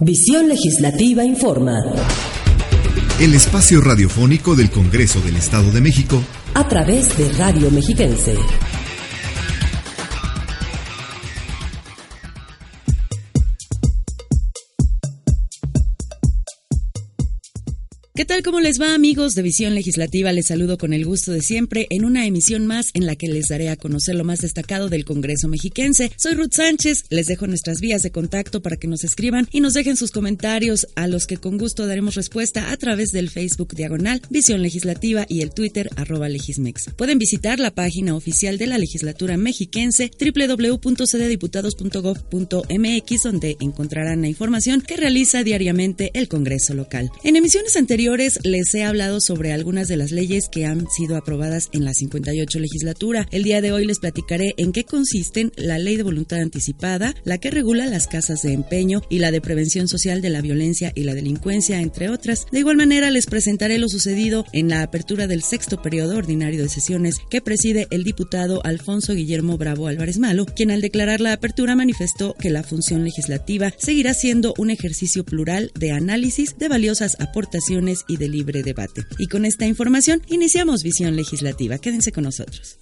Visión Legislativa Informa. El espacio radiofónico del Congreso del Estado de México a través de Radio Mexiquense. Tal? ¿Cómo les va amigos de Visión Legislativa? Les saludo con el gusto de siempre en una emisión más en la que les daré a conocer lo más destacado del Congreso mexiquense. Soy Ruth Sánchez, les dejo nuestras vías de contacto para que nos escriban y nos dejen sus comentarios a los que con gusto daremos respuesta a través del Facebook Diagonal, Visión Legislativa y el Twitter arroba Legismex. Pueden visitar la página oficial de la legislatura mexiquense www.cddiputados.gov.mx donde encontrarán la información que realiza diariamente el Congreso local. En emisiones anteriores les he hablado sobre algunas de las leyes que han sido aprobadas en la 58 legislatura. El día de hoy les platicaré en qué consisten la ley de voluntad anticipada, la que regula las casas de empeño y la de prevención social de la violencia y la delincuencia, entre otras. De igual manera les presentaré lo sucedido en la apertura del sexto periodo ordinario de sesiones que preside el diputado Alfonso Guillermo Bravo Álvarez Malo, quien al declarar la apertura manifestó que la función legislativa seguirá siendo un ejercicio plural de análisis de valiosas aportaciones y de libre debate. Y con esta información iniciamos Visión Legislativa. Quédense con nosotros.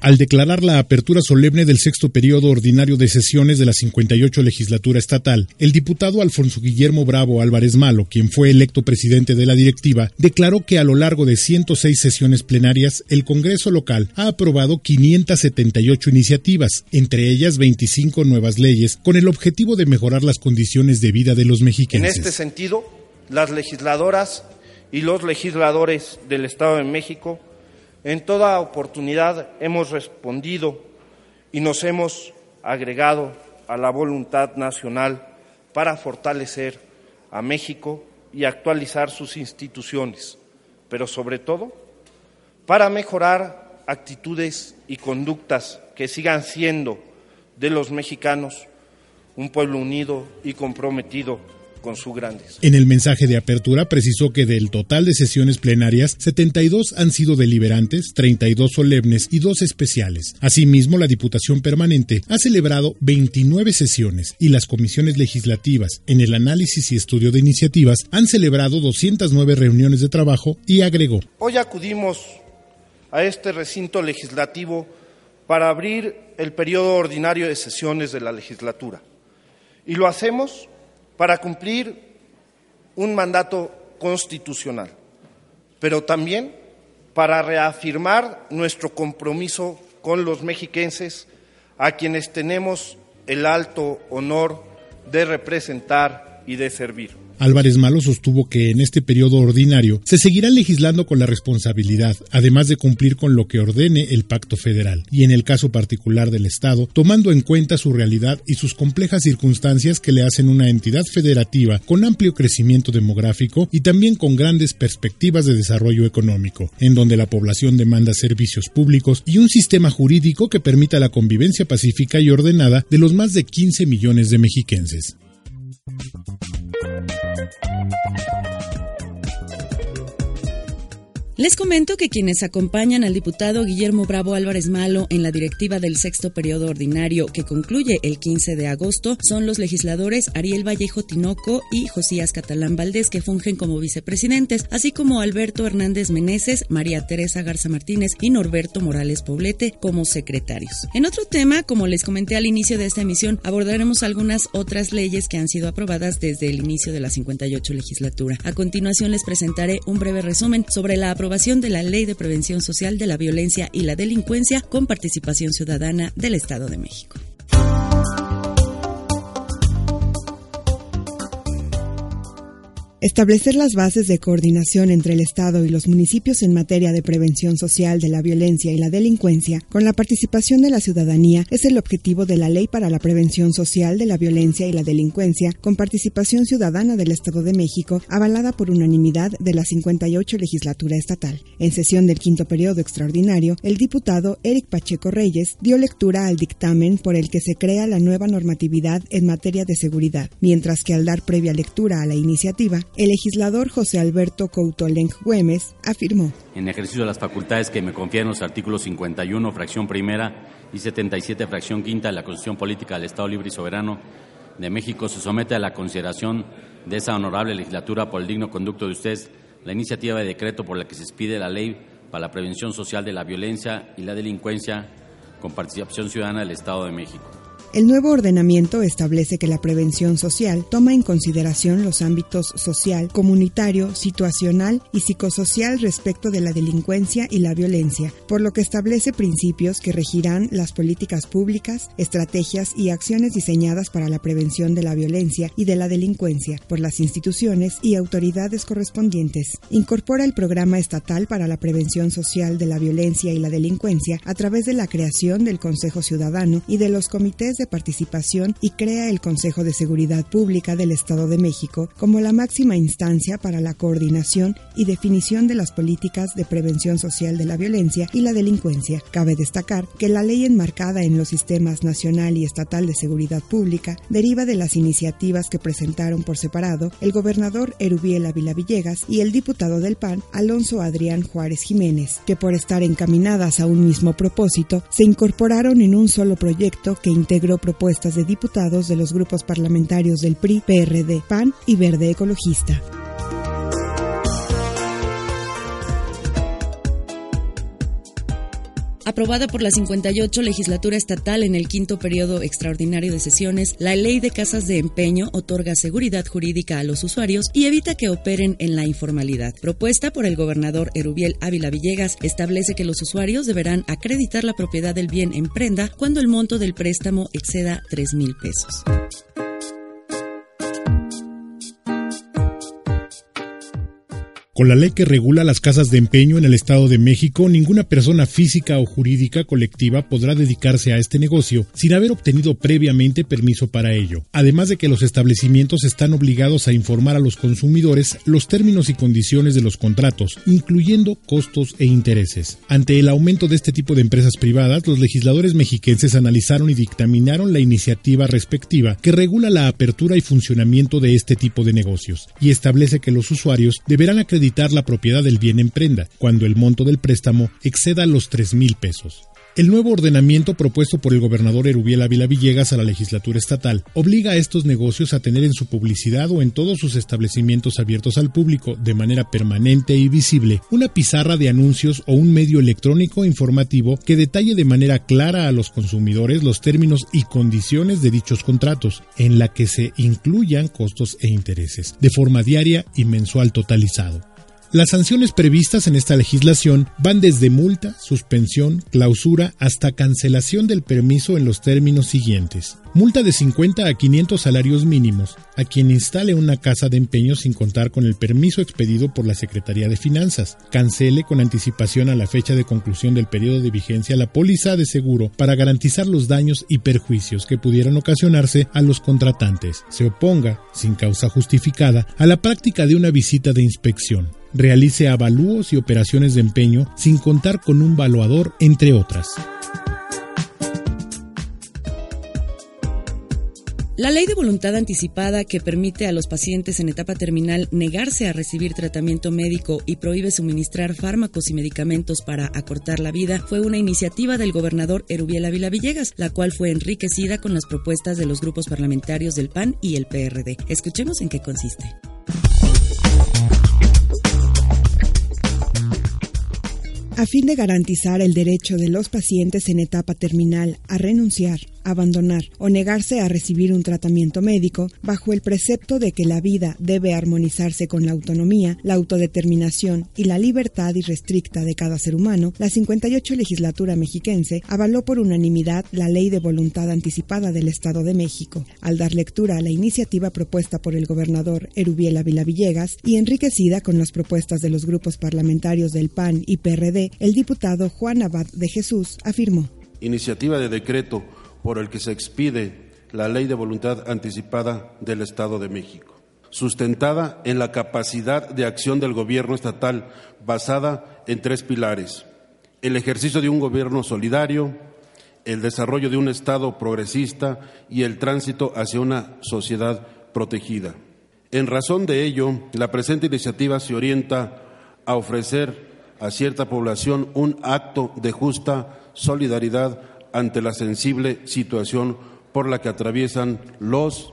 Al declarar la apertura solemne del sexto periodo ordinario de sesiones de la 58 legislatura estatal, el diputado Alfonso Guillermo Bravo Álvarez Malo, quien fue electo presidente de la directiva, declaró que a lo largo de 106 sesiones plenarias, el Congreso local ha aprobado 578 iniciativas, entre ellas 25 nuevas leyes, con el objetivo de mejorar las condiciones de vida de los mexicanos. En este sentido, las legisladoras y los legisladores del Estado de México en toda oportunidad hemos respondido y nos hemos agregado a la voluntad nacional para fortalecer a México y actualizar sus instituciones, pero sobre todo para mejorar actitudes y conductas que sigan siendo de los mexicanos un pueblo unido y comprometido con su. En el mensaje de apertura precisó que del total de sesiones plenarias, 72 han sido deliberantes, 32 solemnes y dos especiales. Asimismo, la Diputación Permanente ha celebrado 29 sesiones y las comisiones legislativas en el análisis y estudio de iniciativas han celebrado 209 reuniones de trabajo y agregó. Hoy acudimos a este recinto legislativo para abrir el periodo ordinario de sesiones de la legislatura. Y lo hacemos para cumplir un mandato constitucional, pero también para reafirmar nuestro compromiso con los mexiquenses a quienes tenemos el alto honor de representar y de servir. Álvarez Malo sostuvo que en este periodo ordinario se seguirá legislando con la responsabilidad, además de cumplir con lo que ordene el pacto federal, y en el caso particular del Estado, tomando en cuenta su realidad y sus complejas circunstancias que le hacen una entidad federativa con amplio crecimiento demográfico y también con grandes perspectivas de desarrollo económico, en donde la población demanda servicios públicos y un sistema jurídico que permita la convivencia pacífica y ordenada de los más de 15 millones de mexiquenses. Thank you. Les comento que quienes acompañan al diputado Guillermo Bravo Álvarez Malo en la directiva del sexto periodo ordinario que concluye el 15 de agosto son los legisladores Ariel Vallejo Tinoco y Josías Catalán Valdés que fungen como vicepresidentes, así como Alberto Hernández Meneses, María Teresa Garza Martínez y Norberto Morales Poblete como secretarios. En otro tema, como les comenté al inicio de esta emisión, abordaremos algunas otras leyes que han sido aprobadas desde el inicio de la 58 legislatura. A continuación les presentaré un breve resumen sobre la aprobación de la Ley de Prevención Social de la Violencia y la Delincuencia con participación ciudadana del Estado de México. Establecer las bases de coordinación entre el Estado y los municipios en materia de prevención social de la violencia y la delincuencia, con la participación de la ciudadanía, es el objetivo de la Ley para la Prevención Social de la Violencia y la Delincuencia, con participación ciudadana del Estado de México, avalada por unanimidad de la 58 legislatura estatal. En sesión del quinto periodo extraordinario, el diputado Eric Pacheco Reyes dio lectura al dictamen por el que se crea la nueva normatividad en materia de seguridad, mientras que al dar previa lectura a la iniciativa, el legislador José Alberto Coutolenc Güemes afirmó. En ejercicio de las facultades que me confieren los artículos 51, fracción primera y 77, fracción quinta de la Constitución Política del Estado Libre y Soberano de México, se somete a la consideración de esa honorable legislatura por el digno conducto de ustedes la iniciativa de decreto por la que se expide la ley para la prevención social de la violencia y la delincuencia con participación ciudadana del Estado de México. El nuevo ordenamiento establece que la prevención social toma en consideración los ámbitos social, comunitario, situacional y psicosocial respecto de la delincuencia y la violencia, por lo que establece principios que regirán las políticas públicas, estrategias y acciones diseñadas para la prevención de la violencia y de la delincuencia por las instituciones y autoridades correspondientes. Incorpora el programa estatal para la prevención social de la violencia y la delincuencia a través de la creación del Consejo Ciudadano y de los comités participación y crea el Consejo de Seguridad Pública del Estado de México como la máxima instancia para la coordinación y definición de las políticas de prevención social de la violencia y la delincuencia. Cabe destacar que la ley enmarcada en los sistemas nacional y estatal de seguridad pública deriva de las iniciativas que presentaron por separado el gobernador Erubiel Ávila Villegas y el diputado del PAN Alonso Adrián Juárez Jiménez, que por estar encaminadas a un mismo propósito se incorporaron en un solo proyecto que integró propuestas de diputados de los grupos parlamentarios del PRI, PRD, PAN y Verde Ecologista. Aprobada por la 58 legislatura estatal en el quinto periodo extraordinario de sesiones, la ley de casas de empeño otorga seguridad jurídica a los usuarios y evita que operen en la informalidad. Propuesta por el gobernador Erubiel Ávila Villegas, establece que los usuarios deberán acreditar la propiedad del bien en prenda cuando el monto del préstamo exceda 3 mil pesos. Con la ley que regula las casas de empeño en el Estado de México, ninguna persona física o jurídica colectiva podrá dedicarse a este negocio sin haber obtenido previamente permiso para ello. Además de que los establecimientos están obligados a informar a los consumidores los términos y condiciones de los contratos, incluyendo costos e intereses. Ante el aumento de este tipo de empresas privadas, los legisladores mexiquenses analizaron y dictaminaron la iniciativa respectiva que regula la apertura y funcionamiento de este tipo de negocios y establece que los usuarios deberán acreditar la propiedad del bien en prenda, cuando el monto del préstamo exceda los tres mil pesos. El nuevo ordenamiento propuesto por el gobernador Erubiel Ávila Villegas a la legislatura estatal obliga a estos negocios a tener en su publicidad o en todos sus establecimientos abiertos al público de manera permanente y visible una pizarra de anuncios o un medio electrónico informativo que detalle de manera clara a los consumidores los términos y condiciones de dichos contratos, en la que se incluyan costos e intereses, de forma diaria y mensual totalizado. Las sanciones previstas en esta legislación van desde multa, suspensión, clausura hasta cancelación del permiso en los términos siguientes. Multa de 50 a 500 salarios mínimos a quien instale una casa de empeño sin contar con el permiso expedido por la Secretaría de Finanzas. Cancele con anticipación a la fecha de conclusión del periodo de vigencia la póliza de seguro para garantizar los daños y perjuicios que pudieran ocasionarse a los contratantes. Se oponga, sin causa justificada, a la práctica de una visita de inspección realice avalúos y operaciones de empeño sin contar con un valuador, entre otras. La ley de voluntad anticipada que permite a los pacientes en etapa terminal negarse a recibir tratamiento médico y prohíbe suministrar fármacos y medicamentos para acortar la vida fue una iniciativa del gobernador Erubiel Ávila Villegas, la cual fue enriquecida con las propuestas de los grupos parlamentarios del PAN y el PRD. Escuchemos en qué consiste. A fin de garantizar el derecho de los pacientes en etapa terminal a renunciar abandonar o negarse a recibir un tratamiento médico bajo el precepto de que la vida debe armonizarse con la autonomía, la autodeterminación y la libertad irrestricta de cada ser humano, la 58 legislatura mexiquense avaló por unanimidad la Ley de Voluntad Anticipada del Estado de México. Al dar lectura a la iniciativa propuesta por el gobernador Erubiel Ávila Villegas y enriquecida con las propuestas de los grupos parlamentarios del PAN y PRD, el diputado Juan Abad de Jesús afirmó. Iniciativa de decreto por el que se expide la Ley de Voluntad Anticipada del Estado de México, sustentada en la capacidad de acción del gobierno estatal basada en tres pilares. El ejercicio de un gobierno solidario, el desarrollo de un Estado progresista y el tránsito hacia una sociedad protegida. En razón de ello, la presente iniciativa se orienta a ofrecer a cierta población un acto de justa solidaridad ante la sensible situación por la que atraviesan los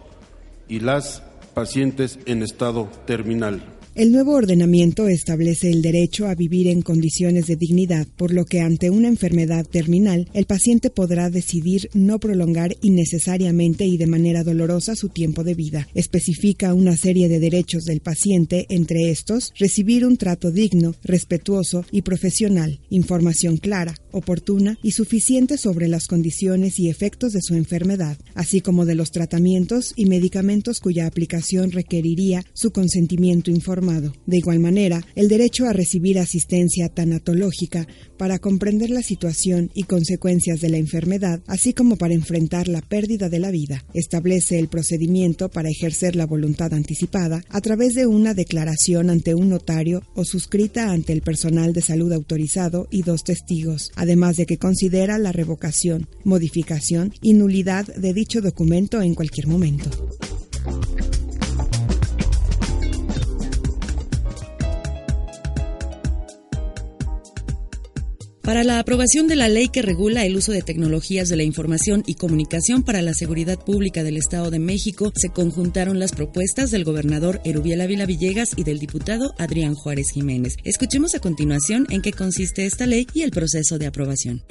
y las pacientes en estado terminal. El nuevo ordenamiento establece el derecho a vivir en condiciones de dignidad, por lo que ante una enfermedad terminal, el paciente podrá decidir no prolongar innecesariamente y de manera dolorosa su tiempo de vida. Especifica una serie de derechos del paciente, entre estos, recibir un trato digno, respetuoso y profesional, información clara, oportuna y suficiente sobre las condiciones y efectos de su enfermedad, así como de los tratamientos y medicamentos cuya aplicación requeriría su consentimiento informado de igual manera, el derecho a recibir asistencia tanatológica para comprender la situación y consecuencias de la enfermedad, así como para enfrentar la pérdida de la vida. Establece el procedimiento para ejercer la voluntad anticipada a través de una declaración ante un notario o suscrita ante el personal de salud autorizado y dos testigos, de que considera la revocación, modificación y nulidad de dicho documento en cualquier momento. Para la aprobación de la ley que regula el uso de tecnologías de la información y comunicación para la seguridad pública del Estado de México, se conjuntaron las propuestas del gobernador Erubiel Ávila Villegas y del diputado Adrián Juárez Jiménez. Escuchemos a continuación en qué consiste esta ley y el proceso de aprobación.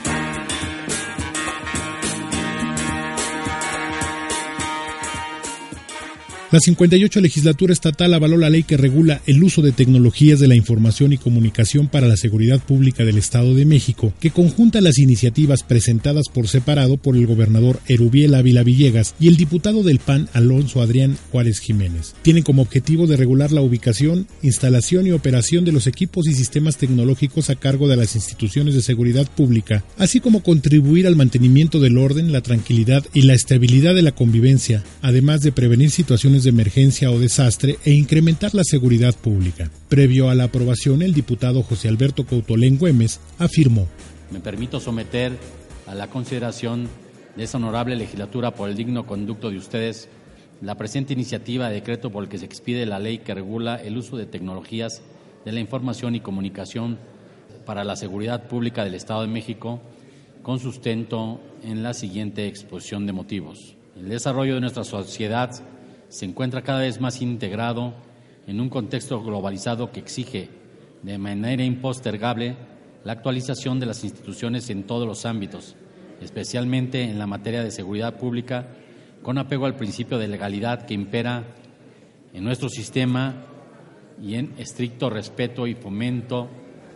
La 58 legislatura estatal avaló la ley que regula el uso de tecnologías de la información y comunicación para la seguridad pública del Estado de México, que conjunta las iniciativas presentadas por separado por el gobernador Erubiel Ávila Villegas y el diputado del PAN Alonso Adrián Juárez Jiménez. Tienen como objetivo de regular la ubicación, instalación y operación de los equipos y sistemas tecnológicos a cargo de las instituciones de seguridad pública, así como contribuir al mantenimiento del orden, la tranquilidad y la estabilidad de la convivencia, además de prevenir situaciones de emergencia o desastre e incrementar la seguridad pública. Previo a la aprobación, el diputado José Alberto Cautolén Güemes afirmó. Me permito someter a la consideración de esa honorable legislatura por el digno conducto de ustedes la presente iniciativa de decreto por el que se expide la ley que regula el uso de tecnologías de la información y comunicación para la seguridad pública del Estado de México con sustento en la siguiente exposición de motivos. El desarrollo de nuestra sociedad se encuentra cada vez más integrado en un contexto globalizado que exige de manera impostergable la actualización de las instituciones en todos los ámbitos, especialmente en la materia de seguridad pública, con apego al principio de legalidad que impera en nuestro sistema y en estricto respeto y fomento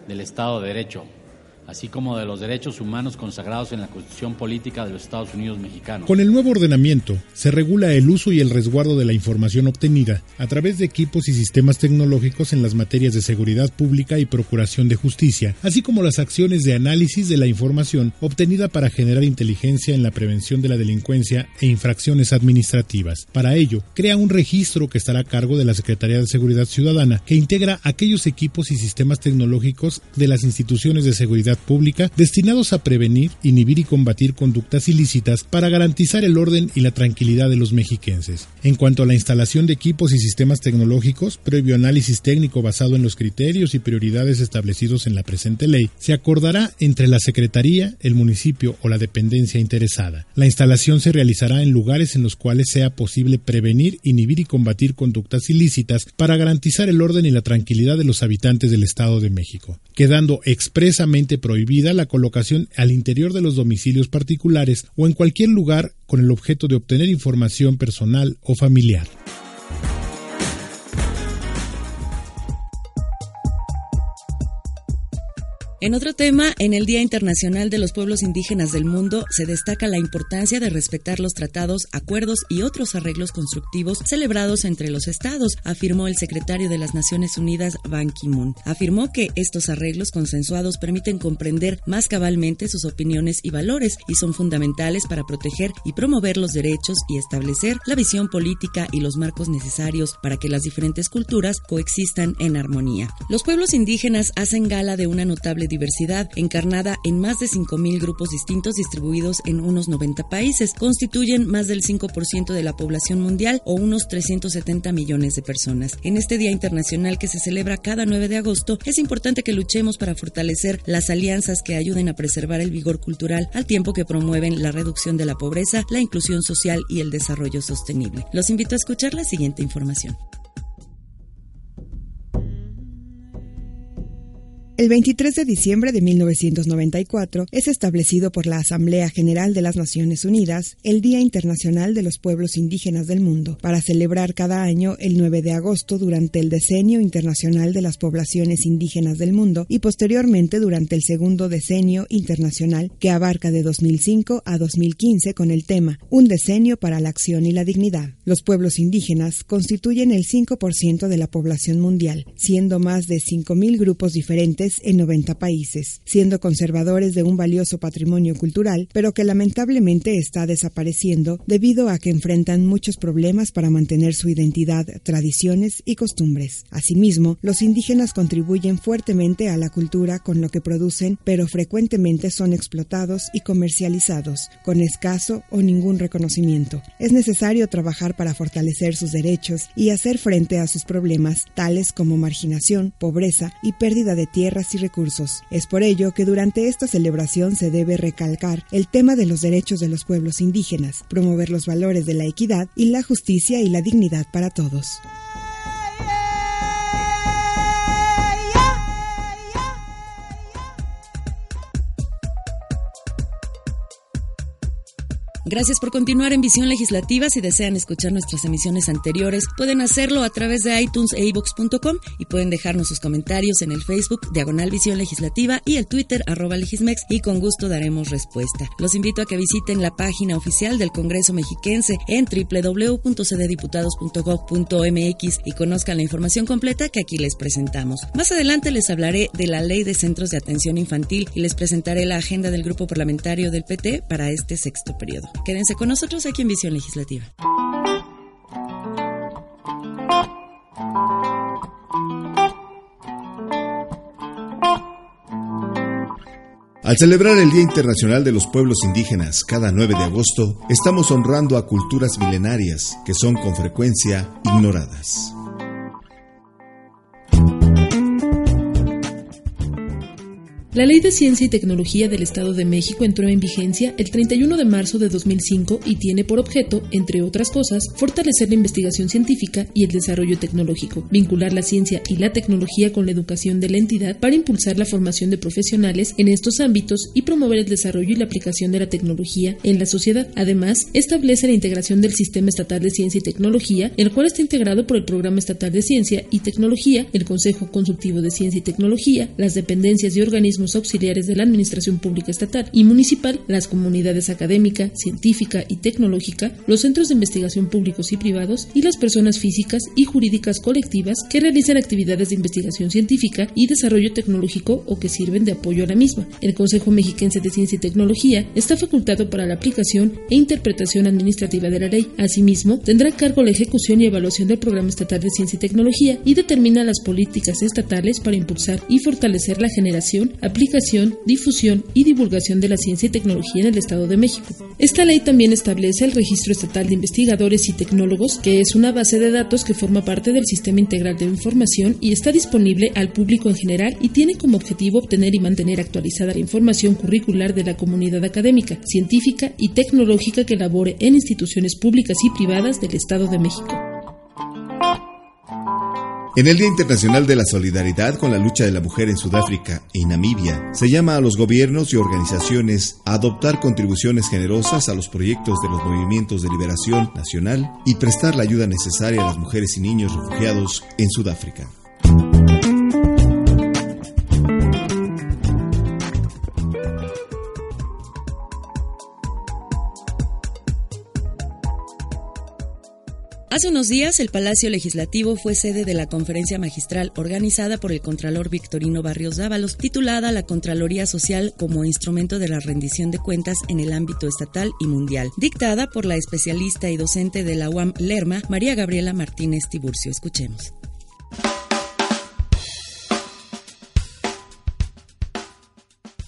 del Estado de Derecho así como de los derechos humanos consagrados en la Constitución Política de los Estados Unidos Mexicanos. Con el nuevo ordenamiento, se regula el uso y el resguardo de la información obtenida a través de equipos y sistemas tecnológicos en las materias de seguridad pública y procuración de justicia, así como las acciones de análisis de la información obtenida para generar inteligencia en la prevención de la delincuencia e infracciones administrativas. Para ello, crea un registro que estará a cargo de la Secretaría de Seguridad Ciudadana, que integra aquellos equipos y sistemas tecnológicos de las instituciones de seguridad pública destinados a prevenir, inhibir y combatir conductas ilícitas para garantizar el orden y la tranquilidad de los mexiquenses. En cuanto a la instalación de equipos y sistemas tecnológicos, previo análisis técnico basado en los criterios y prioridades establecidos en la presente ley, se acordará entre la Secretaría, el municipio o la dependencia interesada. La instalación se realizará en lugares en los cuales sea posible prevenir, inhibir y combatir conductas ilícitas para garantizar el orden y la tranquilidad de los habitantes del Estado de México, quedando expresamente prohibida la colocación al interior de los domicilios particulares o en cualquier lugar con el objeto de obtener información personal o familiar. En otro tema, en el Día Internacional de los Pueblos Indígenas del Mundo se destaca la importancia de respetar los tratados, acuerdos y otros arreglos constructivos celebrados entre los estados, afirmó el secretario de las Naciones Unidas Ban Ki-moon. Afirmó que estos arreglos consensuados permiten comprender más cabalmente sus opiniones y valores y son fundamentales para proteger y promover los derechos y establecer la visión política y los marcos necesarios para que las diferentes culturas coexistan en armonía. Los pueblos indígenas hacen gala de una notable diversidad, encarnada en más de 5.000 grupos distintos distribuidos en unos 90 países. Constituyen más del 5% de la población mundial o unos 370 millones de personas. En este Día Internacional que se celebra cada 9 de agosto, es importante que luchemos para fortalecer las alianzas que ayuden a preservar el vigor cultural al tiempo que promueven la reducción de la pobreza, la inclusión social y el desarrollo sostenible. Los invito a escuchar la siguiente información. El 23 de diciembre de 1994 es establecido por la Asamblea General de las Naciones Unidas el Día Internacional de los Pueblos Indígenas del Mundo, para celebrar cada año el 9 de agosto durante el Decenio Internacional de las Poblaciones Indígenas del Mundo y posteriormente durante el segundo Decenio Internacional que abarca de 2005 a 2015 con el tema Un decenio para la acción y la dignidad. Los pueblos indígenas constituyen el 5% de la población mundial, siendo más de 5.000 grupos diferentes en 90 países, siendo conservadores de un valioso patrimonio cultural, pero que lamentablemente está desapareciendo debido a que enfrentan muchos problemas para mantener su identidad, tradiciones y costumbres. Asimismo, los indígenas contribuyen fuertemente a la cultura con lo que producen, pero frecuentemente son explotados y comercializados, con escaso o ningún reconocimiento. Es necesario trabajar para fortalecer sus derechos y hacer frente a sus problemas, tales como marginación, pobreza y pérdida de tierra y recursos. Es por ello que durante esta celebración se debe recalcar el tema de los derechos de los pueblos indígenas, promover los valores de la equidad y la justicia y la dignidad para todos. Gracias por continuar en Visión Legislativa. Si desean escuchar nuestras emisiones anteriores, pueden hacerlo a través de iTunes e iVoox.com y pueden dejarnos sus comentarios en el Facebook Diagonal Visión Legislativa y el Twitter arroba Legismex y con gusto daremos respuesta. Los invito a que visiten la página oficial del Congreso Mexiquense en www.cddiputados.gov.mx y conozcan la información completa que aquí les presentamos. Más adelante les hablaré de la Ley de Centros de Atención Infantil y les presentaré la agenda del Grupo Parlamentario del PT para este sexto periodo. Quédense con nosotros aquí en Visión Legislativa. Al celebrar el Día Internacional de los Pueblos Indígenas cada 9 de agosto, estamos honrando a culturas milenarias que son con frecuencia ignoradas. La Ley de Ciencia y Tecnología del Estado de México entró en vigencia el 31 de marzo de 2005 y tiene por objeto, entre otras cosas, fortalecer la investigación científica y el desarrollo tecnológico, vincular la ciencia y la tecnología con la educación de la entidad para impulsar la formación de profesionales en estos ámbitos y promover el desarrollo y la aplicación de la tecnología en la sociedad. Además, establece la integración del Sistema Estatal de Ciencia y Tecnología, el cual está integrado por el Programa Estatal de Ciencia y Tecnología, el Consejo Consultivo de Ciencia y Tecnología, las dependencias y organismos auxiliares de la Administración Pública Estatal y Municipal, las comunidades académica, científica y tecnológica, los centros de investigación públicos y privados y las personas físicas y jurídicas colectivas que realizan actividades de investigación científica y desarrollo tecnológico o que sirven de apoyo a la misma. El Consejo Mexiquense de Ciencia y Tecnología está facultado para la aplicación e interpretación administrativa de la ley. Asimismo, tendrá a cargo la ejecución y evaluación del Programa Estatal de Ciencia y Tecnología y determina las políticas estatales para impulsar y fortalecer la generación, aplicación, difusión y divulgación de la ciencia y tecnología en el Estado de México. Esta ley también establece el Registro Estatal de Investigadores y Tecnólogos, que es una base de datos que forma parte del Sistema Integral de Información y está disponible al público en general y tiene como objetivo obtener y mantener actualizada la información curricular de la comunidad académica, científica y tecnológica que labore en instituciones públicas y privadas del Estado de México. En el Día Internacional de la Solidaridad con la lucha de la mujer en Sudáfrica y Namibia, se llama a los gobiernos y organizaciones a adoptar contribuciones generosas a los proyectos de los movimientos de liberación nacional y prestar la ayuda necesaria a las mujeres y niños refugiados en Sudáfrica. Hace unos días, el Palacio Legislativo fue sede de la conferencia magistral organizada por el Contralor Victorino Barrios Dávalos, titulada La Contraloría Social como instrumento de la rendición de cuentas en el ámbito estatal y mundial, dictada por la especialista y docente de la UAM Lerma, María Gabriela Martínez Tiburcio. Escuchemos.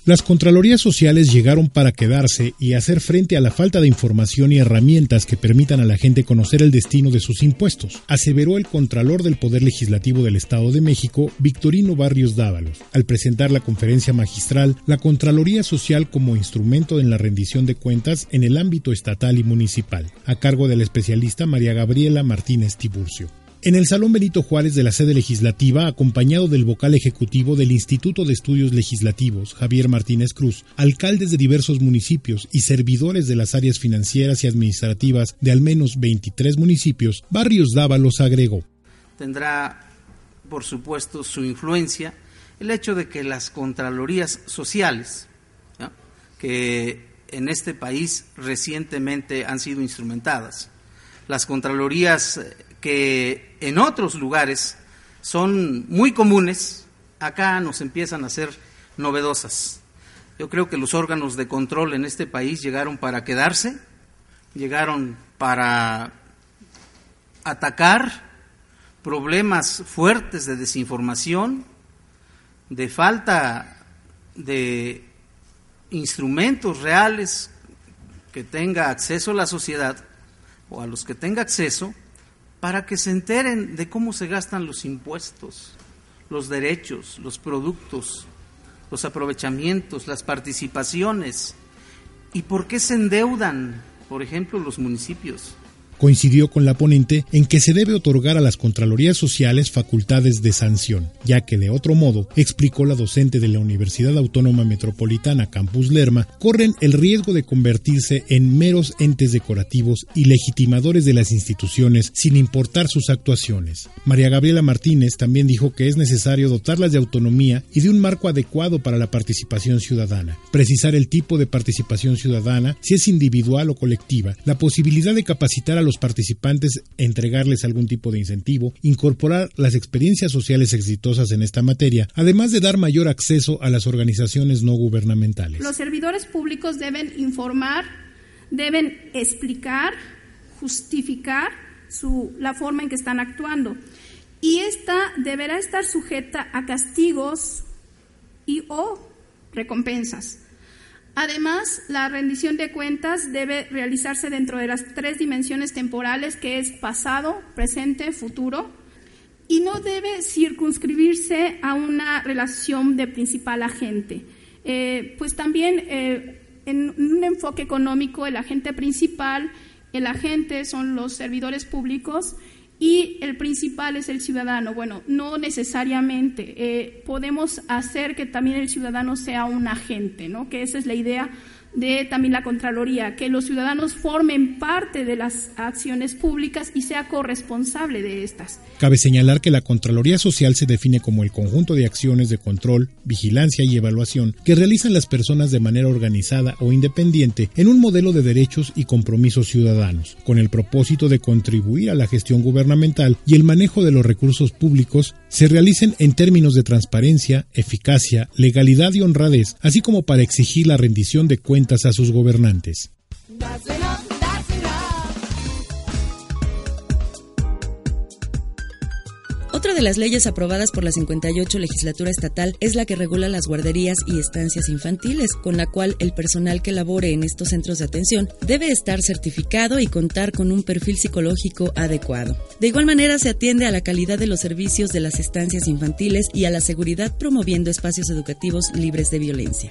Las Contralorías Sociales llegaron para quedarse y hacer frente a la falta de información y herramientas que permitan a la gente conocer el destino de sus impuestos, aseveró el Contralor del Poder Legislativo del Estado de México, Victorino Barrios Dávalos, al presentar la conferencia magistral La Contraloría Social como instrumento en la rendición de cuentas en el ámbito estatal y municipal, a cargo de la especialista María Gabriela Martínez Tiburcio. En el Salón Benito Juárez de la sede legislativa, acompañado del vocal ejecutivo del Instituto de Estudios Legislativos, Javier Martínez Cruz, alcaldes de diversos municipios y servidores de las áreas financieras y administrativas de al menos 23 municipios, Barrios Dávalos agregó. Tendrá, por supuesto, su influencia el hecho de que las contralorías sociales, que en este país recientemente han sido instrumentadas, las contralorías que en otros lugares son muy comunes, acá nos empiezan a ser novedosas. Yo creo que los órganos de control en este país llegaron para quedarse, llegaron para atacar problemas fuertes de desinformación, de falta de instrumentos reales que tenga acceso la sociedad o a los que tenga acceso para que se enteren de cómo se gastan los impuestos, los derechos, los productos, los aprovechamientos, las participaciones y por qué se endeudan, por ejemplo, los municipios coincidió con la ponente en que se debe otorgar a las Contralorías Sociales facultades de sanción, ya que de otro modo, explicó la docente de la Universidad Autónoma Metropolitana Campus Lerma, corren el riesgo de convertirse en meros entes decorativos y legitimadores de las instituciones sin importar sus actuaciones. María Gabriela Martínez también dijo que es necesario dotarlas de autonomía y de un marco adecuado para la participación ciudadana, precisar el tipo de participación ciudadana, si es individual o colectiva, la posibilidad de capacitar a los participantes entregarles algún tipo de incentivo, incorporar las experiencias sociales exitosas en esta materia, además de dar mayor acceso a las organizaciones no gubernamentales. Los servidores públicos deben informar, deben explicar, justificar su, la forma en que están actuando. Y esta deberá estar sujeta a castigos y o recompensas. Además, la rendición de cuentas debe realizarse dentro de las tres dimensiones temporales que es pasado, presente, futuro, y no debe circunscribirse a una relación de principal agente. Eh, pues también eh, en un enfoque económico, el agente principal, el agente son los servidores públicos y el principal es el ciudadano. Bueno, no necesariamente. Eh, podemos hacer que también el ciudadano sea un agente, ¿no? Que esa es la idea de también la Contraloría, que los ciudadanos formen parte de las acciones públicas y sea corresponsable de estas. Cabe señalar que la Contraloría Social se define como el conjunto de acciones de control, vigilancia y evaluación que realizan las personas de manera organizada o independiente en un modelo de derechos y compromisos ciudadanos, con el propósito de contribuir a la gestión gubernamental y el manejo de los recursos públicos se realicen en términos de transparencia, eficacia, legalidad y honradez, así como para exigir la rendición de cuentas a sus gobernantes. Otra de las leyes aprobadas por la 58 legislatura estatal es la que regula las guarderías y estancias infantiles, con la cual el personal que labore en estos centros de atención debe estar certificado y contar con un perfil psicológico adecuado. De igual manera se atiende a la calidad de los servicios de las estancias infantiles y a la seguridad promoviendo espacios educativos libres de violencia.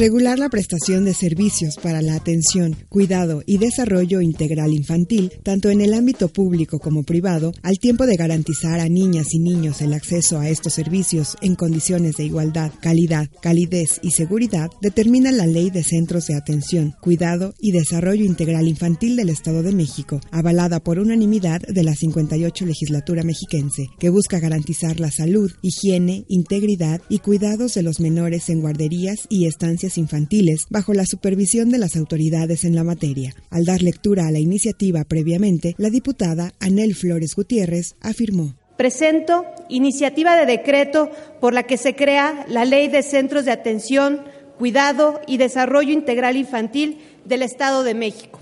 Regular la prestación de servicios para la atención, cuidado y desarrollo integral infantil, tanto en el ámbito público como privado, al tiempo de garantizar a niñas y niños el acceso a estos servicios en condiciones de igualdad, calidad, calidez y seguridad, determina la Ley de Centros de Atención, Cuidado y Desarrollo Integral Infantil del Estado de México, avalada por unanimidad de la 58 legislatura mexiquense, que busca garantizar la salud, higiene, integridad y cuidados de los menores en guarderías y estancias infantiles bajo la supervisión de las autoridades en la materia. Al dar lectura a la iniciativa previamente, la diputada Anel Flores Gutiérrez afirmó. Presento iniciativa de decreto por la que se crea la Ley de Centros de Atención, Cuidado y Desarrollo Integral Infantil del Estado de México.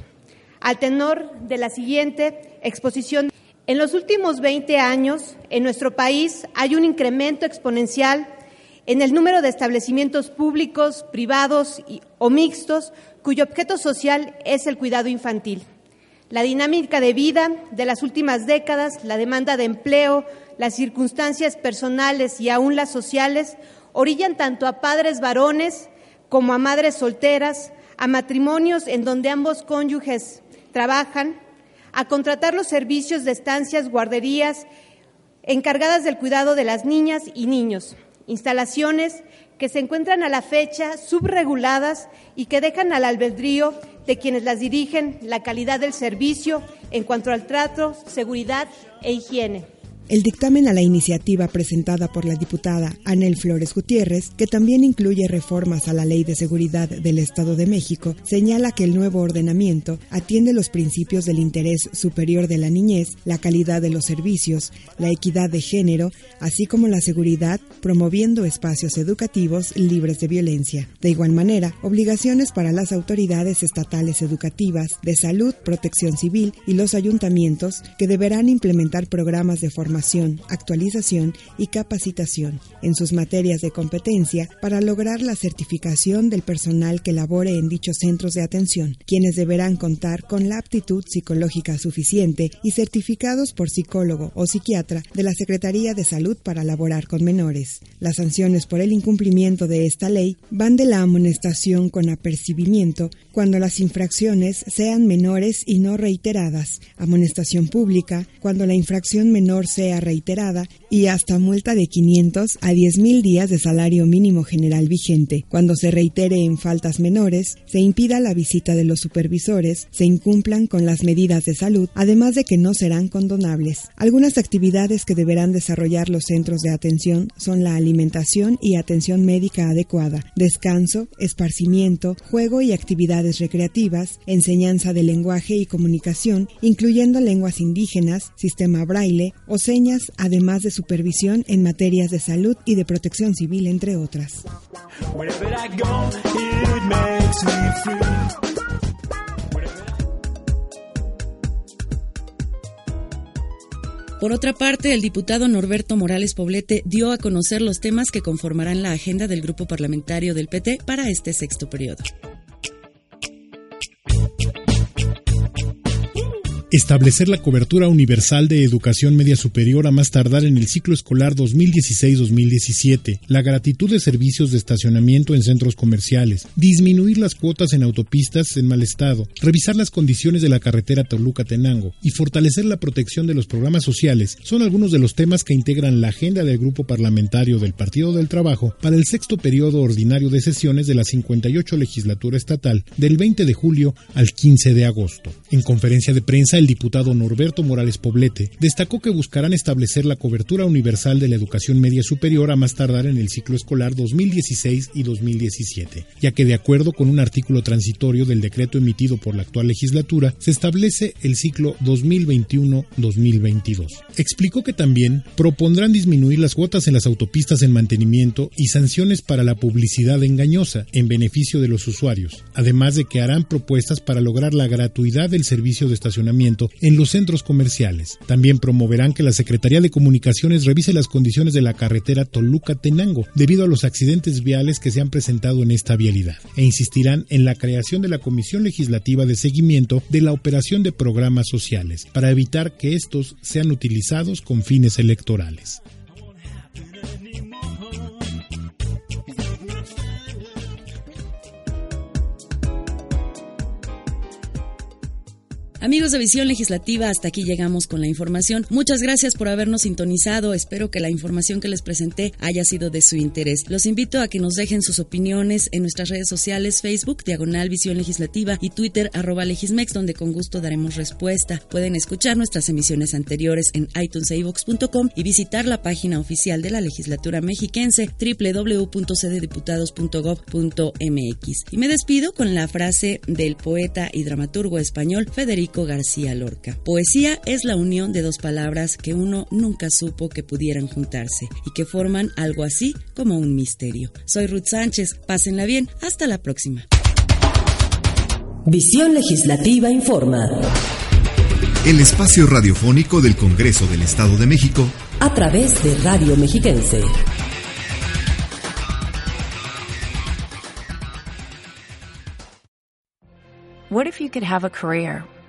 Al tenor de la siguiente exposición. En los últimos 20 años, en nuestro país hay un incremento exponencial en el número de establecimientos públicos, privados o mixtos cuyo objeto social es el cuidado infantil. La dinámica de vida de las últimas décadas, la demanda de empleo, las circunstancias personales y aún las sociales orillan tanto a padres varones como a madres solteras, a matrimonios en donde ambos cónyuges trabajan, a contratar los servicios de estancias, guarderías encargadas del cuidado de las niñas y niños, instalaciones que se encuentran a la fecha subreguladas y que dejan al albedrío de quienes las dirigen la calidad del servicio en cuanto al trato, seguridad e higiene. El dictamen a la iniciativa presentada por la diputada Anel Flores Gutiérrez, que también incluye reformas a la Ley de Seguridad del Estado de México, señala que el nuevo ordenamiento atiende los principios del interés superior de la niñez, la calidad de los servicios, la equidad de género, así como la seguridad, promoviendo espacios educativos libres de violencia. De igual manera, obligaciones para las autoridades estatales educativas, de salud, protección civil y los ayuntamientos que deberán implementar programas de formación actualización y capacitación en sus materias de competencia para lograr la certificación del personal que labore en dichos centros de atención, quienes deberán contar con la aptitud psicológica suficiente y certificados por psicólogo o psiquiatra de la Secretaría de Salud para laborar con menores. Las sanciones por el incumplimiento de esta ley van de la amonestación con apercibimiento cuando las infracciones sean menores y no reiteradas, amonestación pública cuando la infracción menor sea reiterada y hasta multa de 500 a 10 mil días de salario mínimo general vigente. Cuando se reitere en faltas menores, se impida la visita de los supervisores, se incumplan con las medidas de salud, además de que no serán condonables. Algunas actividades que deberán desarrollar los centros de atención son la alimentación y atención médica adecuada, descanso, esparcimiento, juego y actividades recreativas, enseñanza de lenguaje y comunicación, incluyendo lenguas indígenas, sistema braille o además de supervisión en materias de salud y de protección civil, entre otras. Por otra parte, el diputado Norberto Morales Poblete dio a conocer los temas que conformarán la agenda del grupo parlamentario del PT para este sexto periodo. Establecer la cobertura universal de educación media superior a más tardar en el ciclo escolar 2016-2017, la gratitud de servicios de estacionamiento en centros comerciales, disminuir las cuotas en autopistas en mal estado, revisar las condiciones de la carretera Toluca-Tenango. Y fortalecer la protección de los programas sociales. Son algunos de los temas que integran la agenda del grupo parlamentario del Partido del Trabajo para el sexto periodo ordinario de sesiones de la 58 legislatura estatal del 20 de julio al 15 de agosto. En conferencia de prensa, el diputado Norberto Morales Poblete destacó que buscarán establecer la cobertura universal de la educación media superior a más tardar en el ciclo escolar 2016 y 2017, ya que de acuerdo con un artículo transitorio del decreto emitido por la actual legislatura, se establece el ciclo 2021-2022. Explicó que también propondrán disminuir las cuotas en las autopistas en mantenimiento y sanciones para la publicidad engañosa en beneficio de los usuarios, además de que harán propuestas para lograr la gratuidad del servicio de estacionamiento en los centros comerciales. También promoverán que la Secretaría de Comunicaciones revise las condiciones de la carretera Toluca-Tenango debido a los accidentes viales que se han presentado en esta vialidad e insistirán en la creación de la Comisión Legislativa de Seguimiento de la operación de programas sociales para evitar que estos sean utilizados con fines electorales. Amigos de Visión Legislativa, hasta aquí llegamos con la información. Muchas gracias por habernos sintonizado. Espero que la información que les presenté haya sido de su interés. Los invito a que nos dejen sus opiniones en nuestras redes sociales, Facebook, Diagonal Visión Legislativa y Twitter, arroba Legismex, donde con gusto daremos respuesta. Pueden escuchar nuestras emisiones anteriores en iTunes e y visitar la página oficial de la legislatura mexiquense www.cddiputados.gov.mx. Y me despido con la frase del poeta y dramaturgo español Federico García Lorca. Poesía es la unión de dos palabras que uno nunca supo que pudieran juntarse y que forman algo así como un misterio. Soy Ruth Sánchez, pásenla bien, hasta la próxima. Visión Legislativa Informa. El espacio radiofónico del Congreso del Estado de México a través de Radio Mexiquense. What if you could have a career